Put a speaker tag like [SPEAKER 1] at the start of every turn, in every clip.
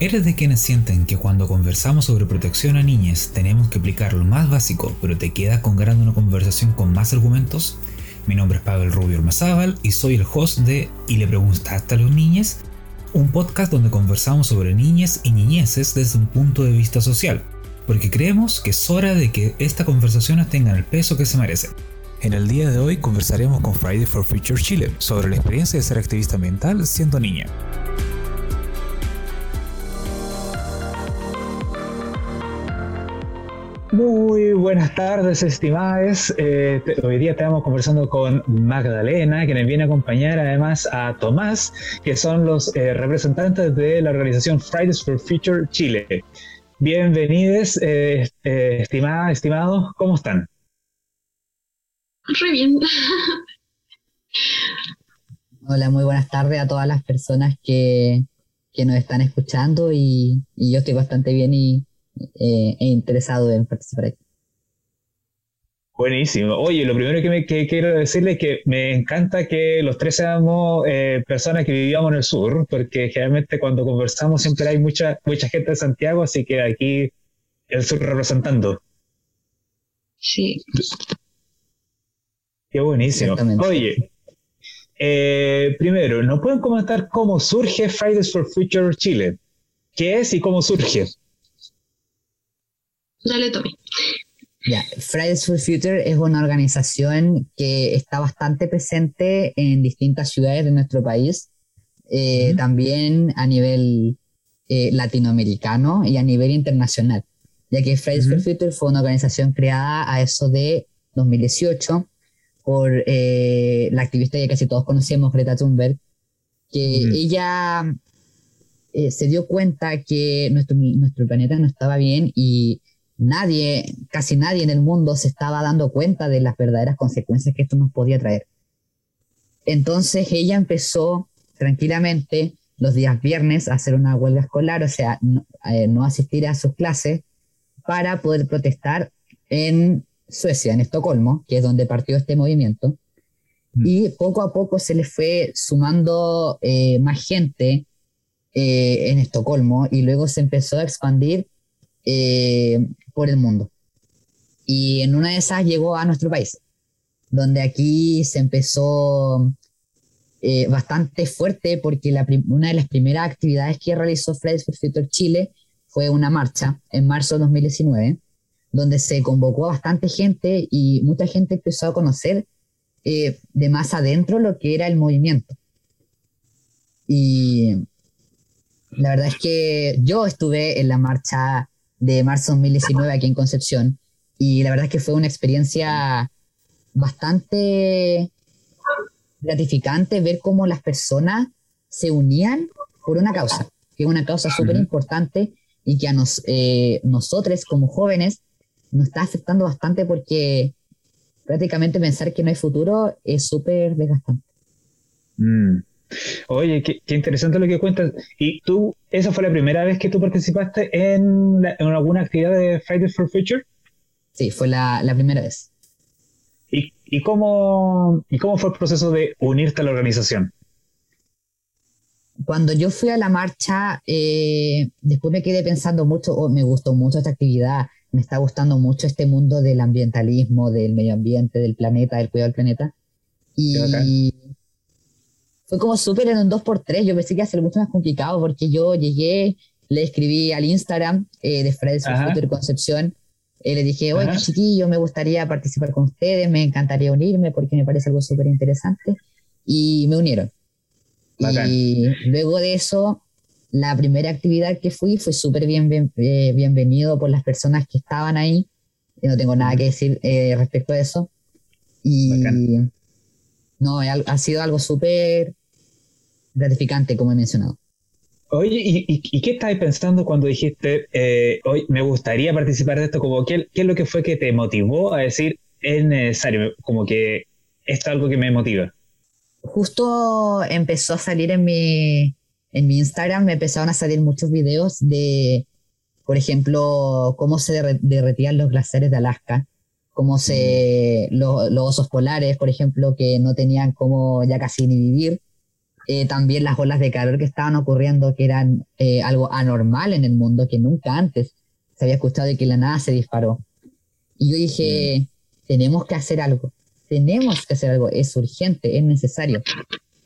[SPEAKER 1] ¿Eres de quienes sienten que cuando conversamos sobre protección a niñas tenemos que aplicar lo más básico, pero te quedas con ganas una conversación con más argumentos? Mi nombre es Pavel Rubio Ormazábal y soy el host de ¿Y le preguntaste a los niños? Un podcast donde conversamos sobre niñas y niñeces desde un punto de vista social, porque creemos que es hora de que esta conversación tenga el peso que se merece. En el día de hoy conversaremos con Friday for Future Chile sobre la experiencia de ser activista ambiental siendo niña. Muy buenas tardes, estimadas. Eh, hoy día estamos conversando con Magdalena, que nos viene a acompañar además a Tomás, que son los eh, representantes de la organización Fridays for Future Chile. Bienvenidos, eh, estimadas, estimados, ¿cómo están?
[SPEAKER 2] Muy bien.
[SPEAKER 3] Hola, muy buenas tardes a todas las personas que, nos están escuchando y yo estoy bastante bien y eh, e interesado en participar aquí.
[SPEAKER 1] Buenísimo. Oye, lo primero que, me, quiero decirle es que me encanta que los tres seamos eh, personas que vivíamos en el sur, porque generalmente cuando conversamos siempre hay mucha, mucha gente de Santiago, así que aquí el sur representando.
[SPEAKER 2] Sí.
[SPEAKER 1] Qué buenísimo. Oye, eh, primero, ¿nos pueden comentar cómo surge Fridays for Future Chile? ¿Qué es y cómo surge?
[SPEAKER 2] Dale, Tommy.
[SPEAKER 3] Ya, Fridays for Future es una organización que está bastante presente en distintas ciudades de nuestro país, eh, también a nivel eh, latinoamericano y a nivel internacional, ya que Fridays for Future fue una organización creada a eso de 2018 por eh, la activista que casi todos conocemos, Greta Thunberg, que ella se dio cuenta que nuestro, nuestro planeta no estaba bien y nadie, casi nadie en el mundo se estaba dando cuenta de las verdaderas consecuencias que esto nos podía traer. Entonces ella empezó tranquilamente los días viernes a hacer una huelga escolar, o sea, no, eh, asistir a sus clases para poder protestar en Suecia, en Estocolmo, que es donde partió este movimiento. Mm. Y poco a poco se le fue sumando eh, más gente eh, en Estocolmo y luego se empezó a expandir por el mundo. Y en una de esas llegó a nuestro país, donde aquí se empezó eh, bastante fuerte porque una de las primeras actividades que realizó Fridays for Future Chile fue una marcha en marzo de 2019, donde se convocó a bastante gente y mucha gente empezó a conocer eh, de más adentro lo que era el movimiento. Y la verdad es que yo estuve en la marcha de marzo 2019 aquí en Concepción. Y la verdad es que fue una experiencia bastante gratificante ver cómo las personas se unían por una causa, que es una causa súper importante y que a nos, eh, nosotros como jóvenes nos está afectando bastante porque prácticamente pensar que no hay futuro es súper desgastante.
[SPEAKER 1] Mm. Oye, qué, interesante lo que cuentas. ¿Y tú, esa fue la primera vez que tú participaste en, alguna actividad de Fridays for Future?
[SPEAKER 3] Sí, fue la, primera vez.
[SPEAKER 1] ¿Y, cómo, ¿Y cómo fue el proceso de unirte a la organización?
[SPEAKER 3] Cuando yo fui a la marcha, eh, después me quedé pensando mucho, oh, me gustó mucho esta actividad, me está gustando mucho este mundo del ambientalismo, del medio ambiente, del planeta, del cuidado del planeta. Y, fue como súper en un 2x3. Yo pensé que iba a ser mucho más complicado porque yo llegué, le escribí al Instagram eh, de Fridays for Future Concepción. Eh, le dije, oye, chiquillo, me gustaría participar con ustedes, me encantaría unirme porque me parece algo súper interesante. Y me unieron. Y luego de eso, la primera actividad que fui fue súper bien, eh, bienvenido por las personas que estaban ahí. Y no tengo nada que decir eh, respecto a eso. Y no, ha sido algo súper gratificante, como he mencionado.
[SPEAKER 1] Oye, ¿y, qué estabas pensando cuando dijiste, eh, hoy me gustaría participar de esto? Como, ¿qué, es lo que fue que te motivó a decir, es necesario, como que esto es algo que me motiva?
[SPEAKER 3] Justo empezó a salir en mi, en mi Instagram, me empezaron a salir muchos videos de, por ejemplo, cómo se derretían los glaciares de Alaska, cómo se, mm. los osos polares, por ejemplo, que no tenían cómo ya casi ni vivir eh, también las olas de calor que estaban ocurriendo, que eran eh, algo anormal en el mundo, que nunca antes se había escuchado de que la nada se disparó. Y yo dije, mm. tenemos que hacer algo, tenemos que hacer algo, es urgente, es necesario.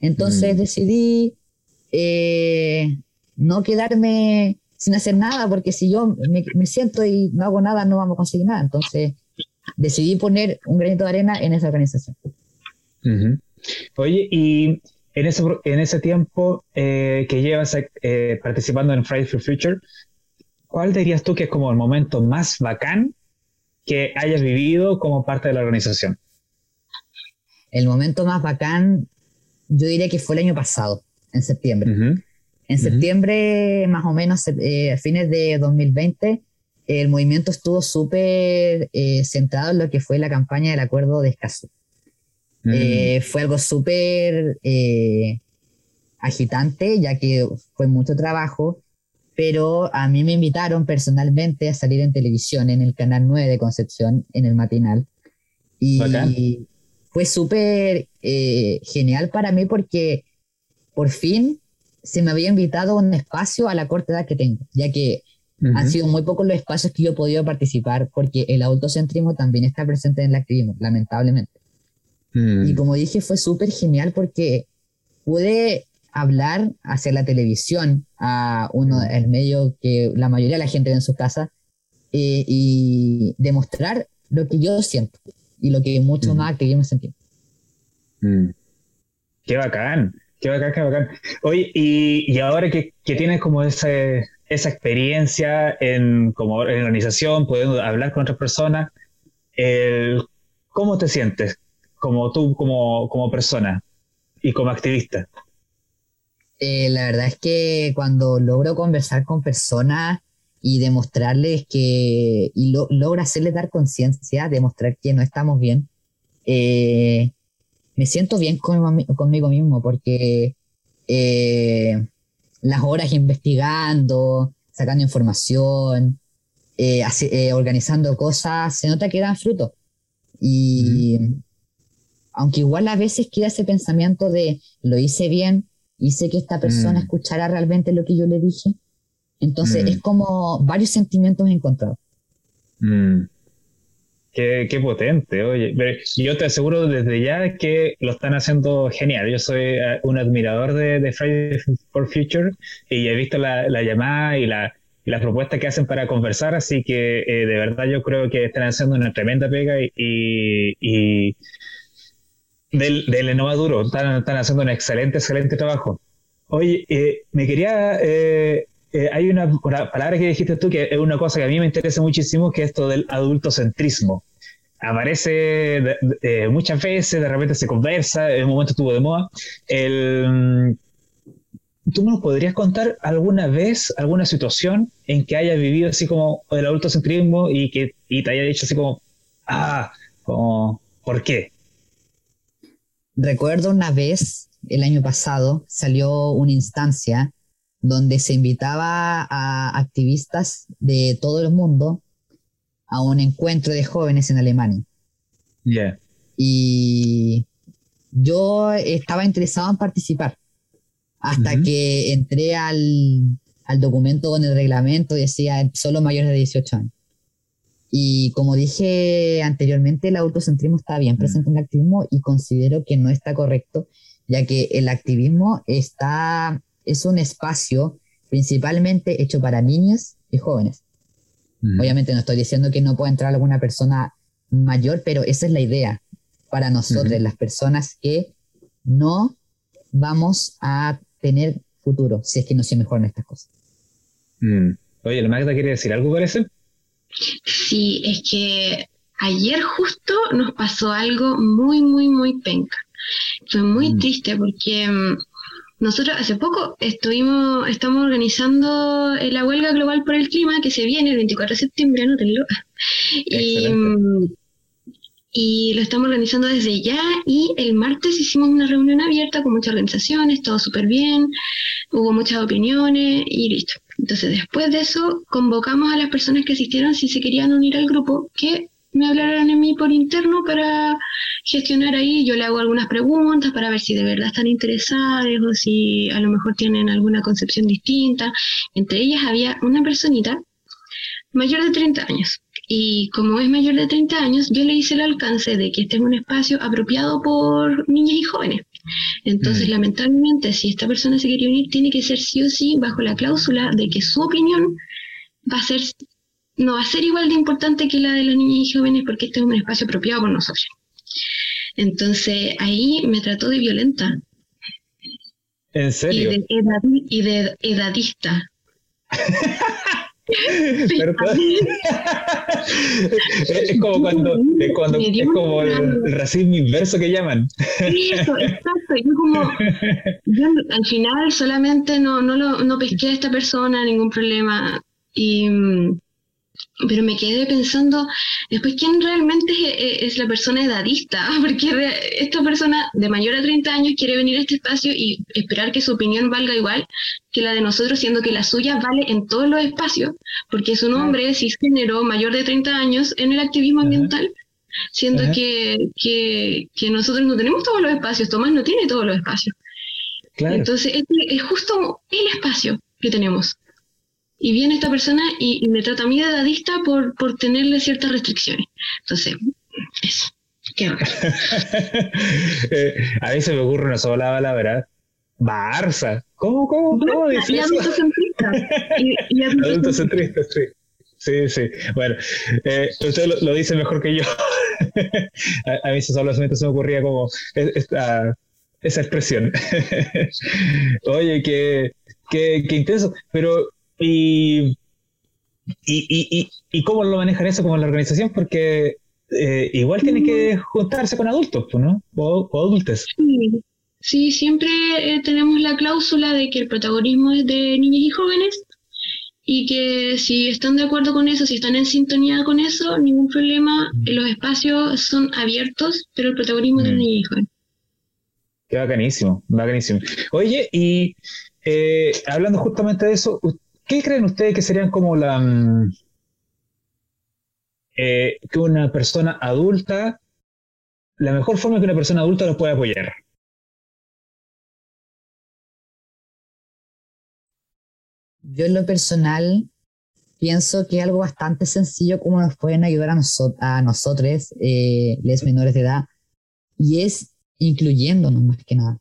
[SPEAKER 3] Entonces mm. decidí eh, no quedarme sin hacer nada, porque si yo me, siento y no hago nada, no vamos a conseguir nada. Entonces decidí poner un granito de arena en esa organización.
[SPEAKER 1] Oye, y en ese, en ese tiempo eh, que llevas eh, participando en Fridays for Future, ¿cuál dirías tú que es como el momento más bacán que hayas vivido como parte de la organización?
[SPEAKER 3] El momento más bacán, yo diría que fue el año pasado, en septiembre. En septiembre, más o menos, eh, a fines de 2020, el movimiento estuvo súper centrado en lo que fue la campaña del acuerdo de Escazú. Eh, fue algo súper eh, agitante, ya que fue mucho trabajo, pero a mí me invitaron personalmente a salir en televisión en el canal 9 de Concepción, en el matinal. Y fue súper eh, genial para mí porque por fin se me había invitado un espacio a la corta edad que tengo, ya que han sido muy pocos los espacios que yo he podido participar porque el autocentrismo también está presente en el activismo, lamentablemente. Y mm. como dije, fue súper genial porque pude hablar hacia la televisión, a uno mm. el medio que la mayoría de la gente ve en su casa, eh, y demostrar lo que yo siento y lo que muchos mm. más activismo sentimos.
[SPEAKER 1] Qué bacán, qué bacán, qué bacán. Oye, y, y ahora que, que, tienes como ese, esa experiencia en, como organización, pudiendo hablar con otras personas, ¿cómo te sientes? Como tú, como, como persona y como activista?
[SPEAKER 3] Eh, la verdad es que cuando logro conversar con personas y demostrarles que, y lo, logro hacerles dar conciencia, demostrar que no estamos bien, eh, me siento bien conmigo mismo porque eh, las horas investigando, sacando información, organizando cosas, se nota que dan fruto. Y, aunque igual a veces queda ese pensamiento de lo hice bien, hice que esta persona mm. escuchara realmente lo que yo le dije. Entonces mm. es como varios sentimientos encontrados.
[SPEAKER 1] Mm. Qué, qué, potente, oye. Yo te aseguro desde ya que lo están haciendo genial. Yo soy eh, un admirador de, de Fridays for Future y he visto la, la llamada y la, y las propuestas que hacen para conversar, así que eh, de verdad yo creo que están haciendo una tremenda pega y, y del, del Duro. Están, están, haciendo un excelente, excelente trabajo. Oye, eh, me quería. Eh, eh, hay una, palabra que dijiste tú que es una cosa que a mí me interesa muchísimo, que es esto del adultocentrismo. Aparece muchas veces, de repente se conversa, en un momento estuvo de moda. El, ¿Tú nos podrías contar alguna vez, alguna situación en que hayas vivido así como el adultocentrismo y que y te haya dicho así como, ah, como, ¿por qué?
[SPEAKER 3] Recuerdo una vez, el año pasado, salió una instancia donde se invitaba a activistas de todo el mundo a un encuentro de jóvenes en Alemania. Y yo estaba interesado en participar hasta que entré al, al documento con el reglamento, decía solo mayores de 18 años. Y como dije anteriormente, el autocentrismo está bien presente en el activismo y considero que no está correcto, ya que el activismo está, es un espacio principalmente hecho para niños y jóvenes. Obviamente no estoy diciendo que no pueda entrar alguna persona mayor, pero esa es la idea para nosotros, las personas que no vamos a tener futuro si es que no se mejoran estas cosas.
[SPEAKER 1] Mm. Oye, ¿la Magda quiere decir algo, parece?
[SPEAKER 2] Sí, es que ayer justo nos pasó algo muy, muy, muy penca. Fue muy mm. triste porque mm, nosotros hace poco estuvimos, estamos organizando la huelga global por el clima que se viene el 24 de septiembre, te Y, mm, y lo estamos organizando desde ya y el martes hicimos una reunión abierta con muchas organizaciones, todo súper bien, hubo muchas opiniones y listo. Entonces, después de eso, convocamos a las personas que asistieron si se querían unir al grupo, que me hablaran a mí por interno para gestionar ahí. Yo le hago algunas preguntas para ver si de verdad están interesados o si a lo mejor tienen alguna concepción distinta. Entre ellas había una personita mayor de 30 años. Y como es mayor de 30 años, yo le hice el alcance de que este es un espacio apropiado por niñas y jóvenes. Entonces, mm. lamentablemente, si esta persona se quiere unir, tiene que ser sí o sí bajo la cláusula de que su opinión va a ser, no va a ser igual de importante que la de los niños y jóvenes porque este es un espacio apropiado por nosotros. Entonces, ahí me trató de violenta.
[SPEAKER 1] ¿En serio?
[SPEAKER 2] Y de, edadista.
[SPEAKER 1] es como cuando, es, cuando, es como el, racismo inverso que llaman.
[SPEAKER 2] Sí, eso, exacto. Yo como, yo al final solamente no, no, lo, no pesqué a esta persona, ningún problema. Y, mm, pero me quedé pensando, después, ¿quién realmente es, la persona edadista? Porque esta persona de mayor a 30 años quiere venir a este espacio y esperar que su opinión valga igual que la de nosotros, siendo que la suya vale en todos los espacios, porque es un hombre cisgénero mayor de 30 años en el activismo ambiental, siendo que, que, que, nosotros no tenemos todos los espacios, Tomás no tiene todos los espacios. Entonces, es justo el espacio que tenemos y viene esta persona y, me trata a mí de edadista por, por tenerle ciertas restricciones. Entonces, eso. Qué
[SPEAKER 1] eh, a mí se me ocurre una sola palabra. Barça. ¿Cómo, cómo, cómo
[SPEAKER 2] dices y y,
[SPEAKER 1] adultocentrista, sí. Sí, sí. Bueno, eh, usted lo, dice mejor que yo. a, mí solamente se me ocurría como esta, esa expresión. Oye, qué, qué, qué intenso. Pero y, y, y, cómo lo manejan eso como la organización, porque eh, igual tiene que juntarse con adultos, pues, ¿no? O, adultos.
[SPEAKER 2] Sí. siempre eh, tenemos la cláusula de que el protagonismo es de niños y jóvenes y que si están de acuerdo con eso, si están en sintonía con eso, ningún problema, mm. los espacios son abiertos, pero el protagonismo es de mm. niños y jóvenes.
[SPEAKER 1] Qué bacanísimo, bacanísimo. Oye, y eh, hablando justamente de eso, ¿Qué creen ustedes que serían como la... Mm, eh, que una persona adulta, la mejor forma que una persona adulta los pueda apoyar?
[SPEAKER 3] Yo en lo personal pienso que algo bastante sencillo como nos pueden ayudar a, a nosotros, eh, les menores de edad, y es incluyéndonos más que nada.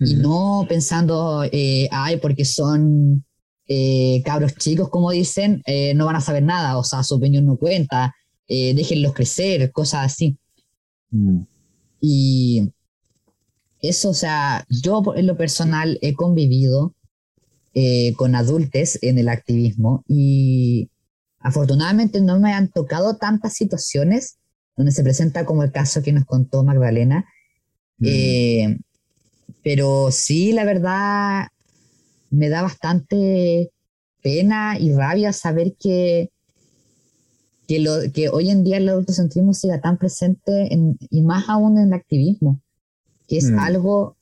[SPEAKER 3] Y no pensando, eh, ay, porque son eh, cabros chicos, como dicen, eh, no van a saber nada, o sea, su opinión no cuenta, eh, déjenlos crecer, cosas así. Mm. Y eso, o sea, yo en lo personal he convivido con adultos en el activismo y afortunadamente no me han tocado tantas situaciones donde se presenta como el caso que nos contó Magdalena. Mm. pero sí, la verdad, me da bastante pena y rabia saber que, que, lo, que hoy en día el adultocentrismo siga tan presente y más aún en el activismo, que es mm. algo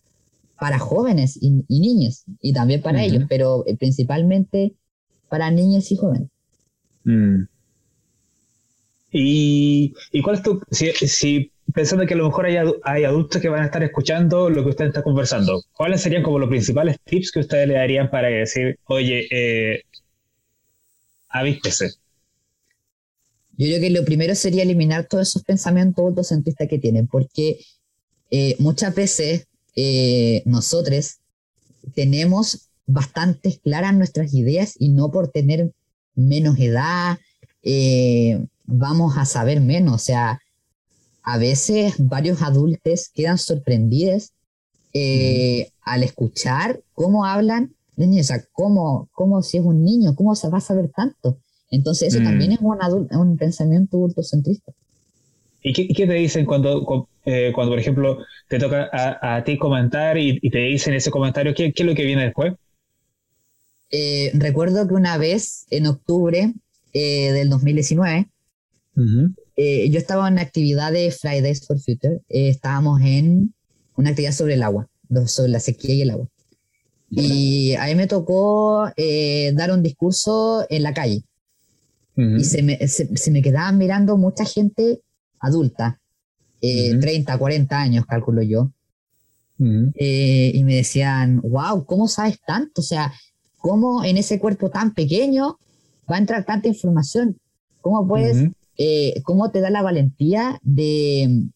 [SPEAKER 3] para jóvenes y, niños, y también para ellos, pero eh, principalmente para niños y jóvenes.
[SPEAKER 1] Mm. ¿Y, ¿Y, cuál es tu, si, pensando que a lo mejor hay, hay, adultos que van a estar escuchando lo que usted está conversando, ¿cuáles serían como los principales tips que ustedes le darían para decir, oye, eh?
[SPEAKER 3] Yo creo que lo primero sería eliminar todos esos pensamientos autocentristas que tienen, porque eh, muchas veces eh, nosotros tenemos bastante claras nuestras ideas y no por tener menos edad eh, vamos a saber menos. O sea, a veces varios adultos quedan sorprendidos eh, al escuchar cómo hablan de niños, o sea, cómo, cómo si es un niño, cómo se va a saber tanto. Entonces eso mm. también es un, adulto, un pensamiento adultocentrista.
[SPEAKER 1] ¿Y qué, qué te dicen cuando, eh, cuando, por ejemplo, te toca a, ti comentar y, te dicen ese comentario? ¿qué, ¿Qué, es lo que viene después?
[SPEAKER 3] Eh, recuerdo que una vez, en octubre del 2019, eh, yo estaba en actividad de Fridays for Future. Eh, estábamos en una actividad sobre el agua, sobre la sequía y el agua. Y a mí me tocó eh, dar un discurso en la calle. y se me, se, me, quedaban mirando mucha gente adulta, 30, 40 años, calculo yo. y me decían, wow, ¿cómo sabes tanto? O sea, ¿cómo en ese cuerpo tan pequeño va a entrar tanta información? ¿Cómo puedes, cómo te da la valentía de,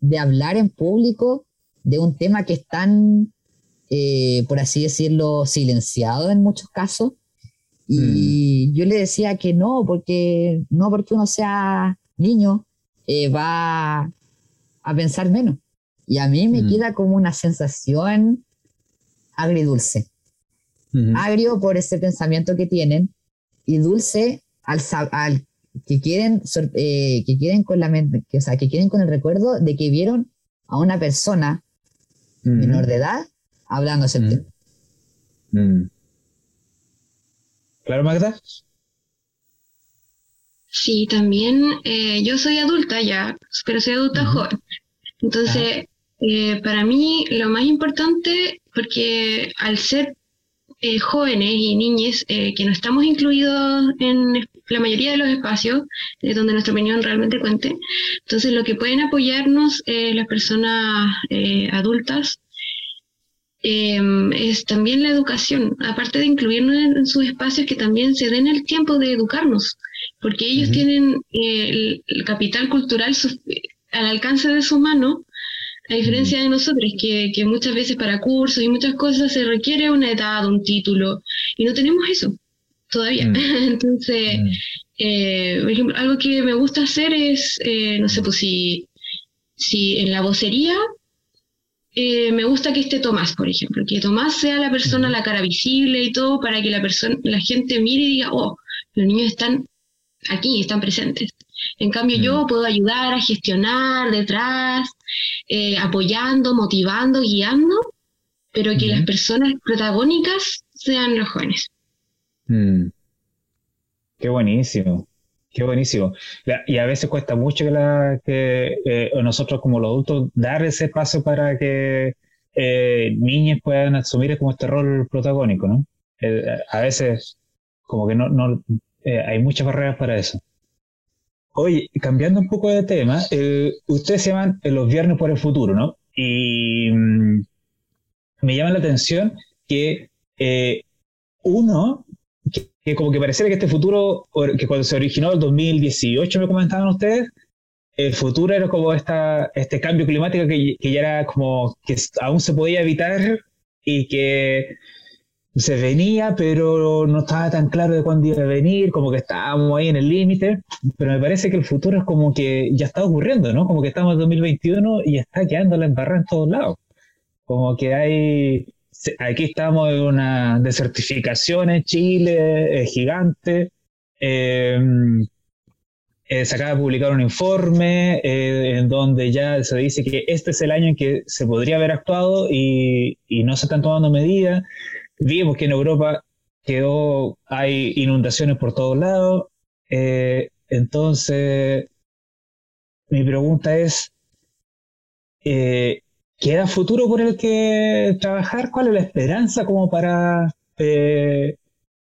[SPEAKER 3] de hablar en público de un tema que es tan, eh, por así decirlo, silenciado en muchos casos. Y mm. yo le decía que no, porque no porque uno sea niño eh, va a pensar menos. Y a mí me mm. queda como una sensación agridulce. Agrio por ese pensamiento que tienen y dulce al, al que quieren, eh, que quieren con la mente, que, o sea, que quieren con el recuerdo de que vieron a una persona menor de edad hablando ese tema.
[SPEAKER 1] Mm. ¿Claro, Magda?
[SPEAKER 2] Sí, también eh, yo soy adulta ya, pero soy adulta joven. Entonces, eh, para mí lo más importante, porque al ser eh, jóvenes y niñas que no estamos incluidos en la mayoría de los espacios donde nuestra opinión realmente cuente. Entonces, lo que pueden apoyarnos las personas adultas em, es también la educación, aparte de incluirnos en, sus espacios, que también se den el tiempo de educarnos, porque ellos tienen eh, el, capital cultural al alcance de su mano, a diferencia de nosotros, que, que, muchas veces para cursos y muchas cosas se requiere una edad, un título, y no tenemos eso todavía. Mm. Entonces, mm. eh, por ejemplo, algo que me gusta hacer es, eh, no sé, pues si, si en la vocería eh, me gusta que esté Tomás, por ejemplo, que Tomás sea la persona, mm. la cara visible y todo, para que la persona, la gente mire y diga, oh, los niños están aquí, están presentes. En cambio, yo puedo ayudar a gestionar detrás, apoyando, motivando, guiando, pero que las personas protagónicas sean los jóvenes.
[SPEAKER 1] Mm. Qué buenísimo, qué buenísimo. y a veces cuesta mucho que, la, que eh, nosotros como los adultos dar ese paso para que eh, niñas puedan asumir como este rol protagónico, ¿no? Eh, a veces como que no, no hay muchas barreras para eso. Oye, cambiando un poco de tema, ustedes se llaman Los Viernes por el Futuro, ¿no? Y mm, me llama la atención que uno que, como que pareciera que este futuro, que cuando se originó el 2018, me comentaban ustedes, el futuro era como esta, este cambio climático que, que ya era como que aún se podía evitar y que se venía, pero no estaba tan claro de cuándo iba a venir, como que estábamos ahí en el límite, pero me parece que el futuro es como que ya está ocurriendo, ¿no? Como que estamos en 2021 y está quedando la embarrada en todos lados. Como que hay aquí estamos en una desertificación en Chile es gigante. Eh, eh, se acaba de publicar un informe eh, en donde ya se dice que este es el año en que se podría haber actuado y, no se están tomando medidas. Vimos que en Europa quedó, hay inundaciones por todos lados. entonces, mi pregunta es, ¿Queda futuro por el que trabajar? ¿Cuál es la esperanza como para eh,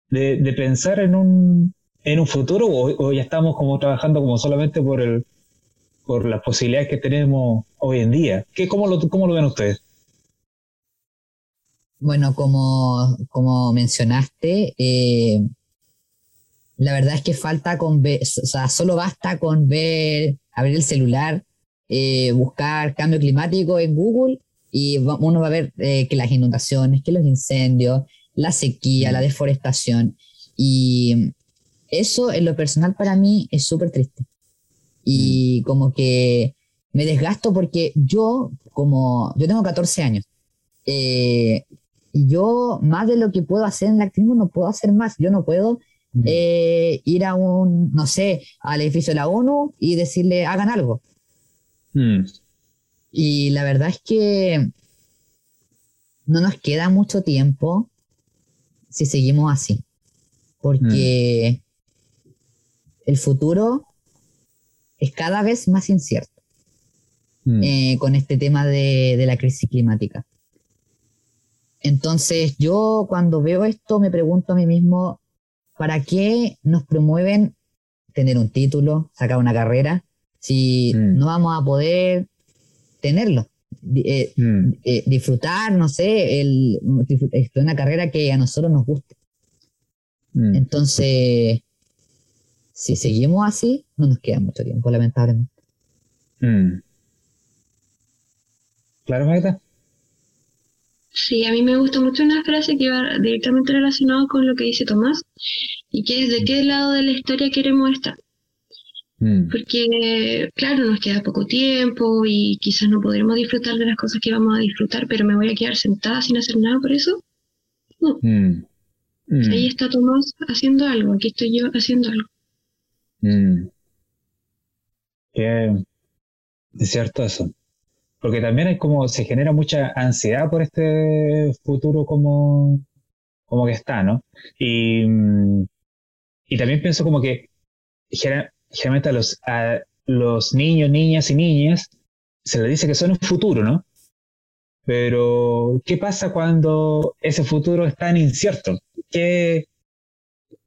[SPEAKER 1] de, pensar en un, en un futuro o, ya estamos como trabajando como solamente por el por las posibilidades que tenemos hoy en día? ¿Qué, cómo, lo, ¿Cómo lo ven ustedes?
[SPEAKER 3] Bueno, como, como mencionaste, eh, la verdad es que falta con ver, o sea, solo basta con ver, abrir el celular eh, buscar cambio climático en Google y uno va a ver eh, que las inundaciones, que los incendios, la sequía, la deforestación. Y eso en lo personal para mí es súper triste. Y como que me desgasto porque yo, como yo tengo 14 años, eh, yo más de lo que puedo hacer en el activismo no puedo hacer más. Yo no puedo mm. ir a un, no sé, al edificio de la ONU y decirle hagan algo. Hmm. Y la verdad es que no nos queda mucho tiempo si seguimos así, porque hmm. el futuro es cada vez más incierto hmm. eh, con este tema de, de la crisis climática. Entonces yo cuando veo esto me pregunto a mí mismo, ¿para qué nos promueven tener un título, sacar una carrera, si
[SPEAKER 1] Mm.
[SPEAKER 3] no vamos a poder tenerlo? Eh,
[SPEAKER 1] Mm,
[SPEAKER 3] eh, disfrutar, no sé, el, una carrera que a nosotros nos guste.
[SPEAKER 1] mm.
[SPEAKER 3] Entonces, si seguimos así, no nos queda mucho tiempo, lamentablemente.
[SPEAKER 1] Claro, Magda.
[SPEAKER 2] Sí, a mí me gusta mucho una frase que va directamente relacionada con lo que dice Tomás y que es de qué lado de la historia queremos estar.
[SPEAKER 1] Mm,
[SPEAKER 2] Porque, claro, nos queda poco tiempo y quizás no podremos disfrutar de las cosas que vamos a disfrutar, pero me voy a quedar sentada sin hacer nada por eso. No,
[SPEAKER 1] mm, mm,
[SPEAKER 2] ahí está Tomás haciendo algo, aquí estoy yo haciendo algo.
[SPEAKER 1] mm. Que- Es cierto eso. Porque también hay como, se genera mucha ansiedad por este futuro como, como que está, ¿no? Y, mm, y también pienso como que genera- generalmente a los, a los niños, niñas y niñas se les dice que son un futuro, ¿no? Pero, ¿qué pasa cuando ese futuro es tan incierto? ¿Qué,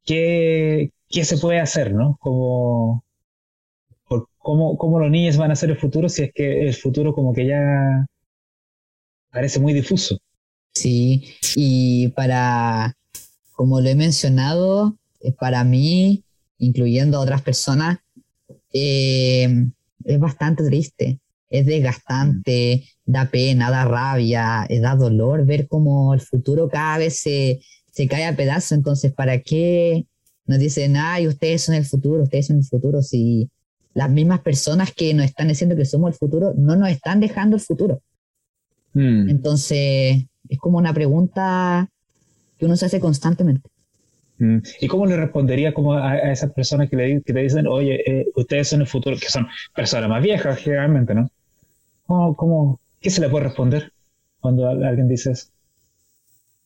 [SPEAKER 1] qué, qué se puede hacer, ¿no? Como, cómo, cómo los niños van a ser el futuro si es que el futuro como que ya parece muy difuso?
[SPEAKER 3] Sí, y para, como lo he mencionado, eh, para mí, incluyendo a otras personas, eh, es bastante triste, es desgastante, da pena, da rabia, eh, da dolor ver cómo el futuro cada vez se, se cae a pedazos. Entonces, ¿para qué nos dicen, ay, ustedes son el futuro, ustedes son el futuro? Si las mismas personas que nos están diciendo que somos el futuro no nos están dejando el futuro.
[SPEAKER 1] Mm,
[SPEAKER 3] Entonces, es como una pregunta que uno se hace constantemente.
[SPEAKER 1] mm. ¿Y cómo le respondería como a, a esas personas que, le, que te dicen, oye, eh, ustedes son el futuro, que son personas más viejas generalmente, ¿no? ¿Cómo, cómo- qué se le puede responder cuando alguien dice eso?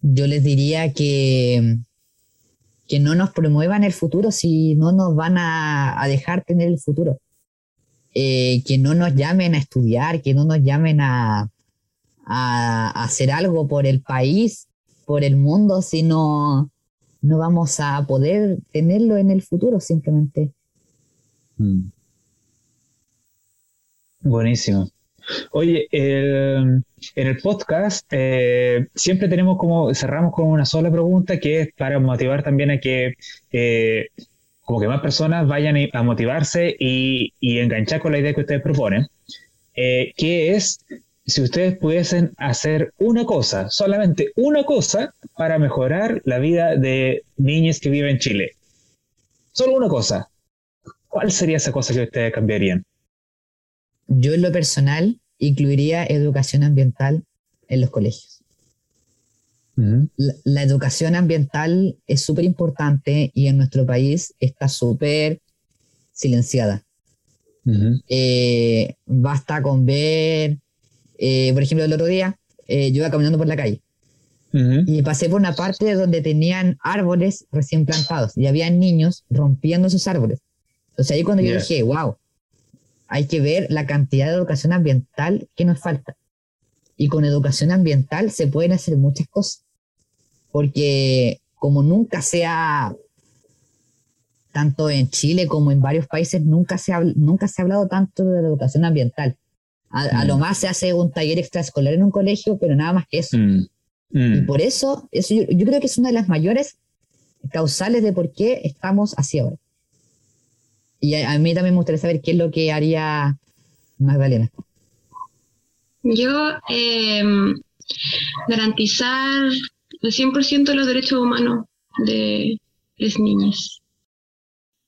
[SPEAKER 3] Yo les diría que, que no nos promuevan el futuro si no nos van a, a dejar tener el futuro. Eh, que no nos llamen a estudiar, que no nos llamen a, a- hacer algo por el país, por el mundo, si no, no vamos a poder tenerlo en el futuro simplemente.
[SPEAKER 1] Mm. Buenísimo. Oye, el- en el podcast eh, siempre tenemos como, cerramos con una sola pregunta que es para motivar también a que eh, como que más personas vayan a motivarse y, y enganchar con la idea que ustedes proponen, eh, que es si ustedes pudiesen hacer una cosa, solamente una cosa para mejorar la vida de niños que viven en Chile. Solo una cosa. ¿Cuál sería esa cosa que ustedes cambiarían?
[SPEAKER 3] Yo en lo personal incluiría educación ambiental en los colegios. La, la educación ambiental es súper importante y en nuestro país está súper silenciada. Eh, basta con ver, eh, por ejemplo, el otro día eh, yo iba caminando por la calle y pasé por una parte donde tenían árboles recién plantados y había niños rompiendo esos árboles. Entonces ahí cuando yo dije, wow, hay que ver la cantidad de educación ambiental que nos falta. Y con educación ambiental se pueden hacer muchas cosas. Porque como nunca se ha, tanto en Chile como en varios países, nunca se ha, nunca se ha hablado tanto de la educación ambiental. A, a
[SPEAKER 1] Mm.
[SPEAKER 3] lo más se hace un taller extraescolar en un colegio, pero nada más que eso.
[SPEAKER 1] Mm. Mm.
[SPEAKER 3] Y por eso, eso yo, yo creo que es una de las mayores causales de por qué estamos así ahora. Y a, a mí también me gustaría saber qué es lo que haría Magdalena.
[SPEAKER 2] Yo, eh, garantizar el 100% los derechos humanos de las niñas.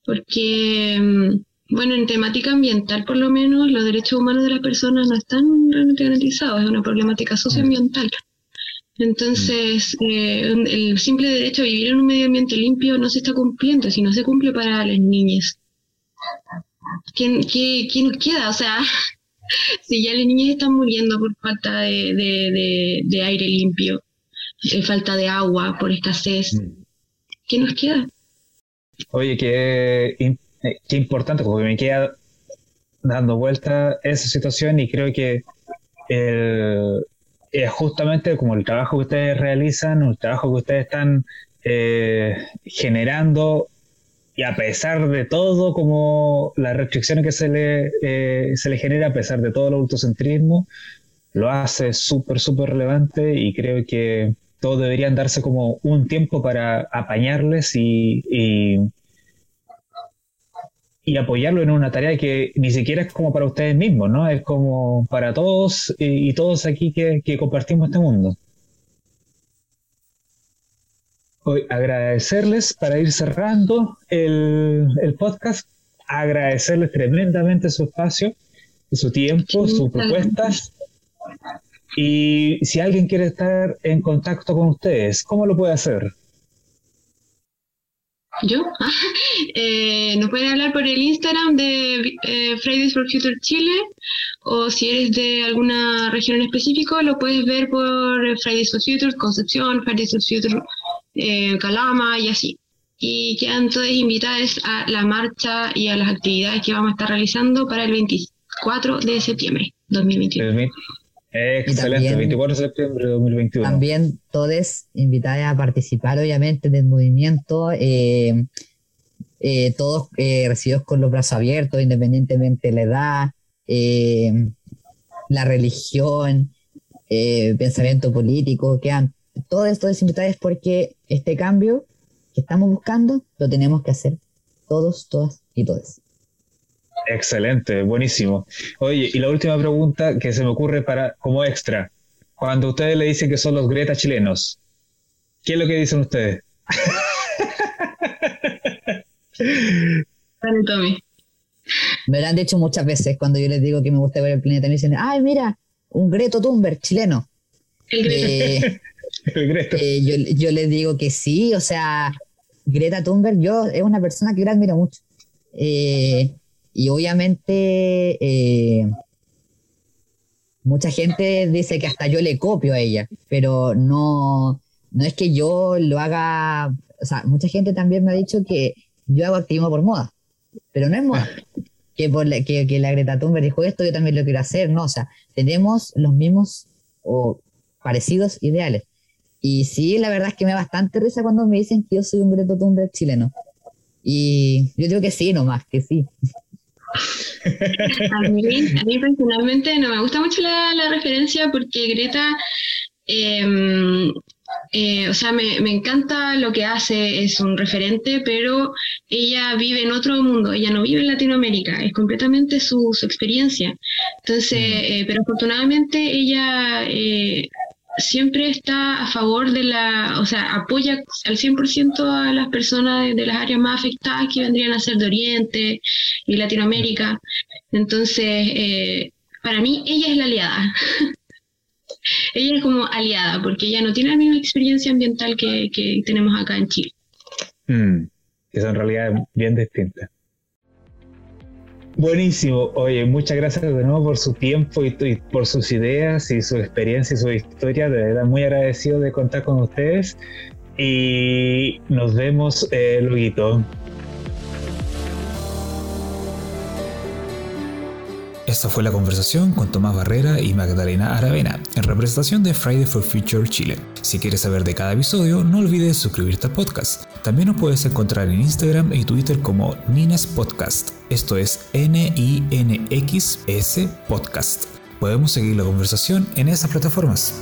[SPEAKER 2] Porque, mm, bueno, en temática ambiental, por lo menos, los derechos humanos de las personas no están realmente garantizados. Es una problemática socioambiental. Entonces, eh, el simple derecho a vivir en un medio ambiente limpio no se está cumpliendo, si no se cumple para las niñas. ¿Qué, nos queda? O sea, si ya las niñas están muriendo por falta de, de- de- de aire limpio, de falta de agua, por escasez,
[SPEAKER 1] Mm.
[SPEAKER 2] ¿qué nos queda?
[SPEAKER 1] Oye, qué, eh, qué importante, porque me queda dando vuelta esa situación y creo que el- es justamente como el trabajo que ustedes realizan, el trabajo que ustedes están eh, generando,
[SPEAKER 4] y a pesar de todo, como las restricciones que se le, eh, se le genera, a pesar de todo el autocentrismo, lo hace súper, súper relevante y creo que todos deberían darse como un tiempo para apañarles y, y, apoyarlo en una tarea que ni siquiera es como para ustedes mismos, ¿no? Es como para todos y, todos aquí que, que compartimos este mundo. Hoy agradecerles para ir cerrando el, el, podcast, agradecerles tremendamente su espacio, su tiempo, sus propuestas y si alguien quiere estar en contacto con ustedes, ¿cómo lo puede hacer?
[SPEAKER 2] ¿Yo? eh, nos pueden hablar por el Instagram de eh, Fridays for Future Chile o si eres de alguna región en específico, lo puedes ver por Fridays for Future Concepción, Fridays for Future eh, Calama y así. Y quedan todas invitadas a la marcha y a las actividades que vamos a estar realizando para el 24 de septiembre 2021.
[SPEAKER 4] Excelente, 24 de septiembre de 2021.
[SPEAKER 3] También todos invitados a participar, obviamente, del movimiento. Eh, eh, todos eh, recibidos con los brazos abiertos, independientemente de la edad, la religión, pensamiento político, quedan todos estos invitados porque este cambio que estamos buscando lo tenemos que hacer todos, todas y todos.
[SPEAKER 4] Excelente, buenísimo. Oye, y la última pregunta que se me ocurre para como extra. Cuando ustedes le dicen que son los Greta chilenos, ¿qué es lo que dicen ustedes?
[SPEAKER 3] Me lo han dicho muchas veces cuando yo les digo que me gusta ver el planeta. Me dicen, ay, mira, un Greto Thunberg chileno. El eh, eh, yo, yo, les digo que sí, o sea, Greta Thunberg, yo es una persona que yo admiro mucho. Eh, y obviamente eh, mucha gente dice que hasta yo le copio a ella, pero no, no es que yo lo haga, o sea, mucha gente también me ha dicho que yo hago activismo por moda, pero no es moda. Que, por la, que, que la Greta Thunberg dijo esto, yo también lo quiero hacer, no, o sea, tenemos los mismos o parecidos ideales. Y sí, la verdad es que me da bastante risa cuando me dicen que yo soy un Greta Thunberg chileno. Y yo digo que sí, nomás, que sí.
[SPEAKER 2] A mí, personalmente no me gusta mucho la, referencia porque Greta, em, eh, o sea, me, encanta lo que hace, es un referente, pero ella vive en otro mundo, ella no vive en Latinoamérica, es completamente su, experiencia. Entonces, mm. eh, pero afortunadamente ella eh, siempre está a favor de la, o sea, apoya al 100% a las personas de, las áreas más afectadas que vendrían a ser de Oriente y Latinoamérica. Entonces, eh, para mí, ella es la aliada. ella es como aliada, porque ella no tiene la misma experiencia ambiental que, tenemos acá en Chile.
[SPEAKER 4] Que son realidades bien distintas. Buenísimo. Oye, muchas gracias de nuevo por su tiempo y, por sus ideas y su experiencia y su historia. De verdad, muy agradecido de contar con ustedes. Y nos vemos eh, luego.
[SPEAKER 1] Esta fue la conversación con Tomás Barrera y Magdalena Aravena, en representación de Friday for Future Chile. Si quieres saber de cada episodio, no olvides suscribirte al podcast. También nos puedes encontrar en Instagram y Twitter como Nines Podcast. Esto es N-I-N-X-S Podcast. Podemos seguir la conversación en esas plataformas.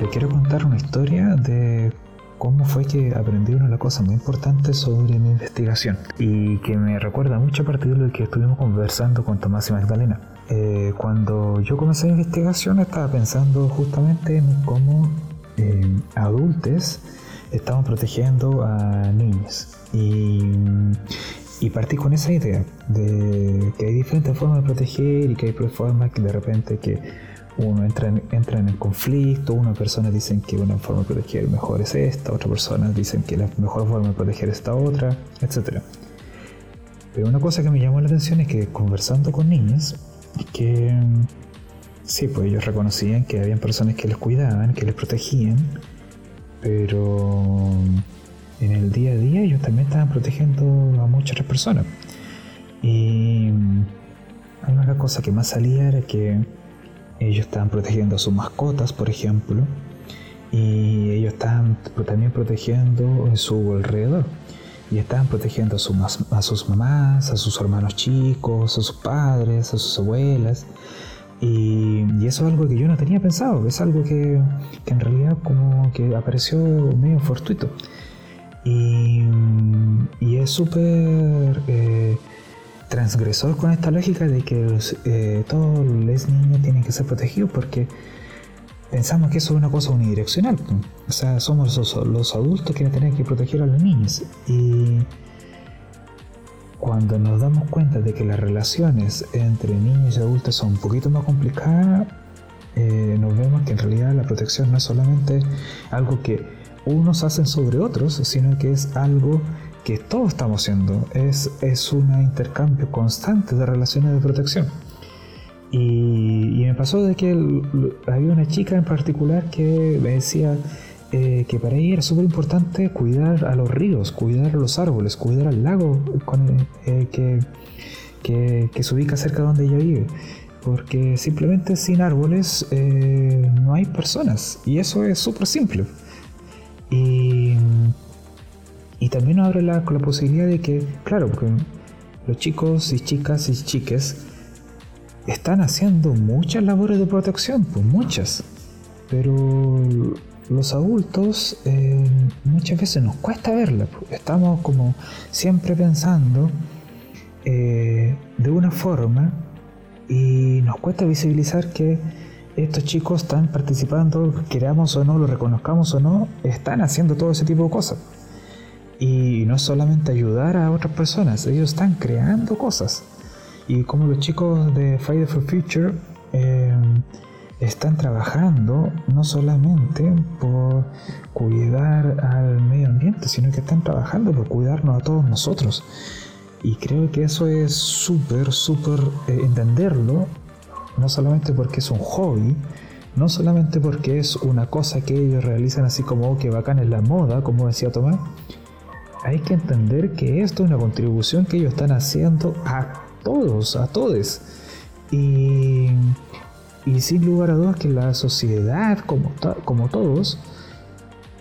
[SPEAKER 1] Le quiero contar una historia de cómo fue que aprendí una cosa muy importante sobre mi investigación y que me recuerda mucho a partir de lo que estuvimos conversando con Tomás y Magdalena. Eh, cuando yo comencé la investigación estaba pensando justamente en cómo eh, adultos estaban protegiendo a niños y, y partí con esa idea de que hay diferentes formas de proteger y que hay formas que de repente que uno entra en, entra en conflicto, una persona dicen que una forma de proteger mejor es esta, otra persona dicen que la mejor forma de proteger es esta otra, etc. Pero una cosa que me llamó la atención es que conversando con niños, que sí, pues ellos reconocían que habían personas que les cuidaban, que les protegían, pero en el día a día ellos también estaban protegiendo a muchas personas. Y una las cosas que más salía era que ellos estaban protegiendo a sus mascotas, por ejemplo, y ellos estaban también protegiendo su alrededor y estaban protegiendo a, a, sus mamás, a sus hermanos chicos, a sus padres, a sus abuelas. Y, eso es algo que yo no tenía pensado, es algo que, que en realidad como que apareció medio fortuito. Y, y es súper eh, transgresor con esta lógica de que eh, todos los niños tienen que ser protegidos porque pensamos que eso es una cosa unidireccional. O sea, somos los, adultos que tienen que proteger a los niños. Y cuando nos damos cuenta de que las relaciones entre niños y adultos son un poquito más complicadas, eh, nos vemos que en realidad la protección no es solamente algo que unos hacen sobre otros, sino que es algo que todos estamos haciendo. Es, es un intercambio constante de relaciones de protección. Y, me pasó de que había una chica en particular que me decía eh, que para ella era súper importante cuidar a los ríos, cuidar a los árboles, cuidar al lago eh, que, que, se ubica cerca de donde ella vive. Porque simplemente sin árboles eh, no hay personas. Y eso es súper simple. Y, y también abre la, la posibilidad de que, claro, porque los chicos y chicas y chiques están haciendo muchas labores de protección, pues muchas. Pero los adultos eh, muchas veces nos cuesta verla. Pues. Estamos como siempre pensando eh, de una forma y nos cuesta visibilizar que estos chicos están participando, queramos o no, lo reconozcamos o no, están haciendo todo ese tipo de cosas. Y no solamente ayudar a otras personas, ellos están creando cosas y como los chicos de Friday for Future eh, están trabajando no solamente por cuidar al medio ambiente, sino que están trabajando por cuidarnos a todos nosotros. Y creo que eso es súper, súper eh, entenderlo, no solamente porque es un hobby, no solamente porque es una cosa que ellos realizan así como oh, que bacán es la moda, como decía Tomás, hay que entender que esto es una contribución que ellos están haciendo a todos, a todos. Y, sin lugar a dudas que la sociedad, como, como todos,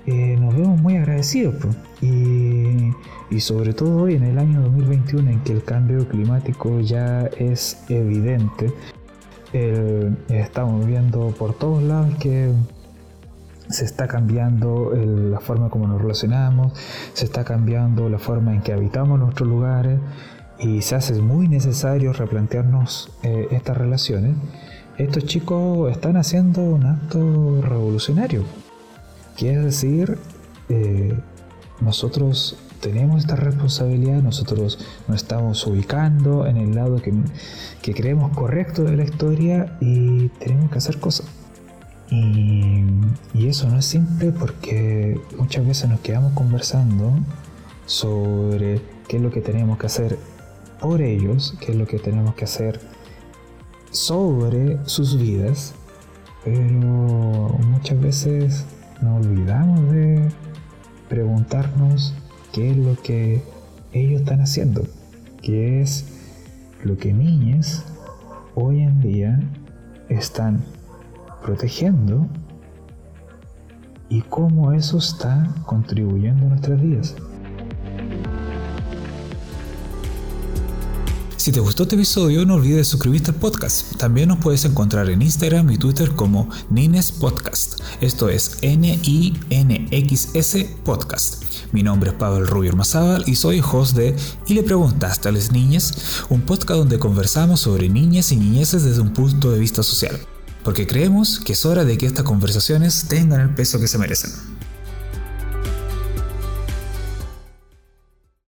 [SPEAKER 1] eh, nos vemos muy agradecidos. Y, y, sobre todo hoy en el año 2021 en que el cambio climático ya es evidente, estamos viendo por todos lados que se está cambiando la forma como nos relacionamos, se está cambiando la forma en que habitamos nuestros lugares, y se hace muy necesario replantearnos eh, estas relaciones, estos chicos están haciendo un acto revolucionario. Quiere decir, eh, nosotros tenemos esta responsabilidad, nosotros nos estamos ubicando en el lado que, que creemos correcto de la historia y tenemos que hacer cosas. Y, y, eso no es simple porque muchas veces nos quedamos conversando sobre qué es lo que tenemos que hacer por ellos, que es lo que tenemos que hacer sobre sus vidas, pero muchas veces nos olvidamos de preguntarnos qué es lo que ellos están haciendo, qué es lo que niñas hoy en día están protegiendo y cómo eso está contribuyendo a nuestras vidas. Si te gustó este episodio, no olvides suscribirte al podcast. También nos puedes encontrar en Instagram y Twitter como Nines Podcast. Esto es N-I-N-X-S Podcast. Mi nombre es Pablo Rubio Mazábal y soy host de Y le preguntaste a las niñas, un podcast donde conversamos sobre niñas y niñeces desde un punto de vista social. Porque creemos que es hora de que estas conversaciones tengan el peso que se merecen.